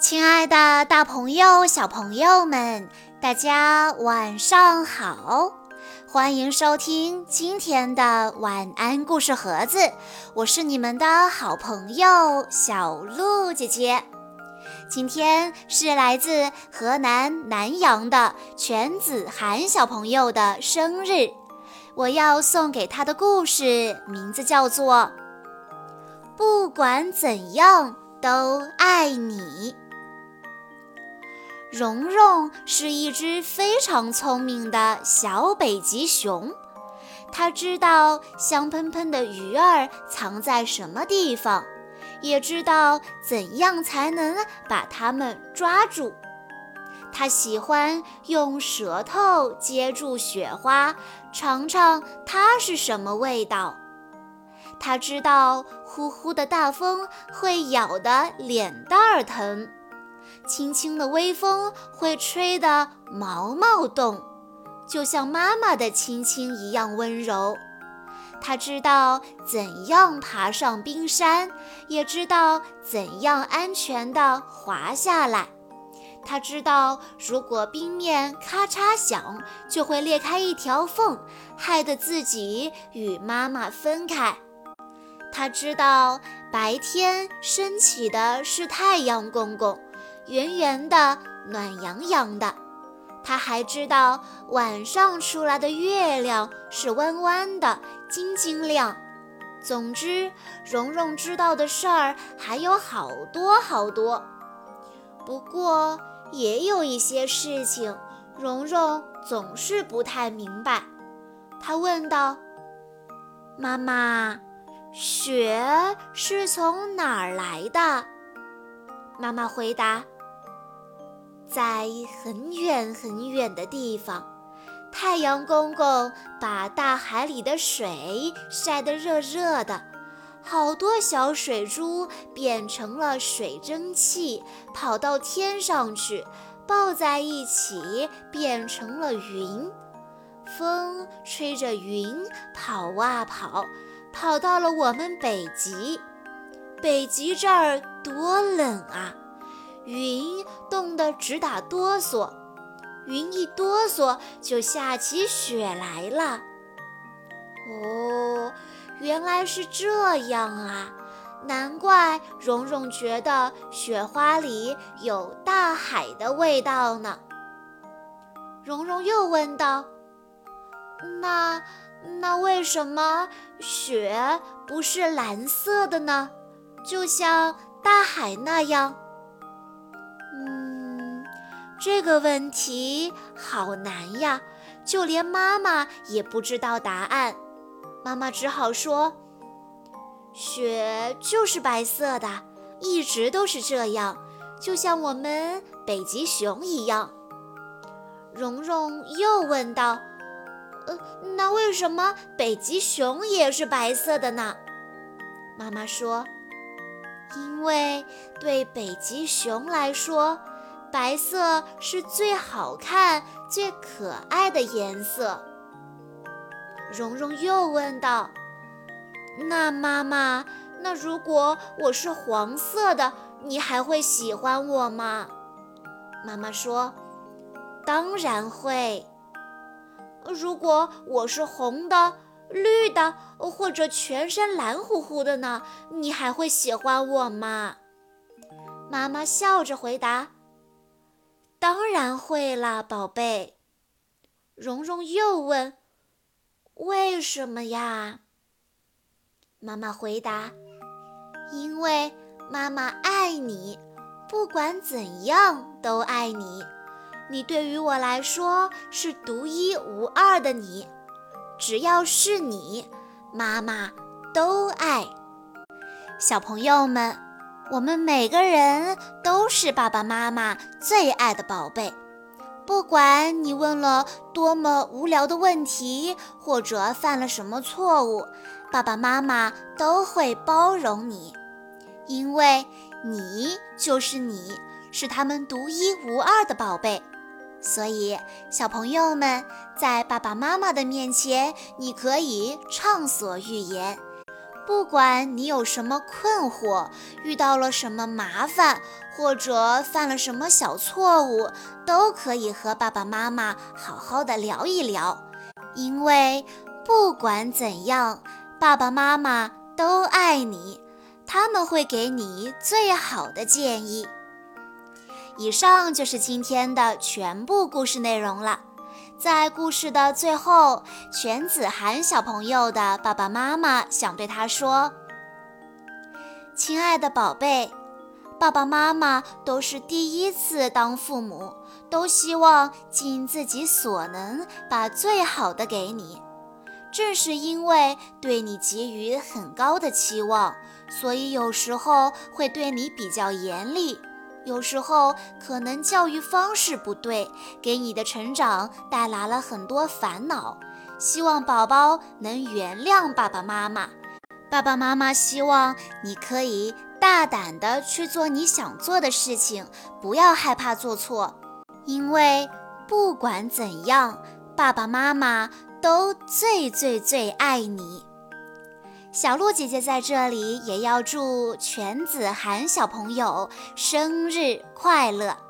亲爱的，大朋友、小朋友们，大家晚上好！欢迎收听今天的晚安故事盒子，我是你们的好朋友小鹿姐姐。今天是来自河南南阳的全子涵小朋友的生日，我要送给他的故事名字叫做《不管怎样都爱你》。蓉蓉是一只非常聪明的小北极熊，它知道香喷喷的鱼儿藏在什么地方，也知道怎样才能把它们抓住。它喜欢用舌头接住雪花，尝尝它是什么味道。它知道呼呼的大风会咬得脸蛋儿疼。轻轻的微风会吹得毛毛动，就像妈妈的亲亲一样温柔。他知道怎样爬上冰山，也知道怎样安全地滑下来。他知道，如果冰面咔嚓响，就会裂开一条缝，害得自己与妈妈分开。他知道，白天升起的是太阳公公。圆圆的，暖洋洋的。他还知道晚上出来的月亮是弯弯的，晶晶亮。总之，蓉蓉知道的事儿还有好多好多。不过，也有一些事情，蓉蓉总是不太明白。她问道：“妈妈，雪是从哪儿来的？”妈妈回答。在很远很远的地方，太阳公公把大海里的水晒得热热的，好多小水珠变成了水蒸气，跑到天上去，抱在一起变成了云。风吹着云跑啊跑，跑到了我们北极。北极这儿多冷啊！云冻得直打哆嗦，云一哆嗦就下起雪来了。哦，原来是这样啊！难怪蓉蓉觉得雪花里有大海的味道呢。蓉蓉又问道：“那那为什么雪不是蓝色的呢？就像大海那样？”这个问题好难呀，就连妈妈也不知道答案。妈妈只好说：“雪就是白色的，一直都是这样，就像我们北极熊一样。”蓉蓉又问道：“呃，那为什么北极熊也是白色的呢？”妈妈说：“因为对北极熊来说。”白色是最好看、最可爱的颜色。蓉蓉又问道：“那妈妈，那如果我是黄色的，你还会喜欢我吗？”妈妈说：“当然会。如果我是红的、绿的，或者全身蓝乎乎的呢？你还会喜欢我吗？”妈妈笑着回答。会啦，宝贝。蓉蓉又问：“为什么呀？”妈妈回答：“因为妈妈爱你，不管怎样都爱你。你对于我来说是独一无二的你，只要是你，妈妈都爱。”小朋友们。我们每个人都是爸爸妈妈最爱的宝贝，不管你问了多么无聊的问题，或者犯了什么错误，爸爸妈妈都会包容你，因为你就是你，是他们独一无二的宝贝。所以，小朋友们在爸爸妈妈的面前，你可以畅所欲言。不管你有什么困惑，遇到了什么麻烦，或者犯了什么小错误，都可以和爸爸妈妈好好的聊一聊。因为不管怎样，爸爸妈妈都爱你，他们会给你最好的建议。以上就是今天的全部故事内容了。在故事的最后，全子涵小朋友的爸爸妈妈想对他说：“亲爱的宝贝，爸爸妈妈都是第一次当父母，都希望尽自己所能把最好的给你。正是因为对你给予很高的期望，所以有时候会对你比较严厉。”有时候可能教育方式不对，给你的成长带来了很多烦恼。希望宝宝能原谅爸爸妈妈。爸爸妈妈希望你可以大胆的去做你想做的事情，不要害怕做错，因为不管怎样，爸爸妈妈都最最最爱你。小鹿姐姐在这里也要祝全子涵小朋友生日快乐。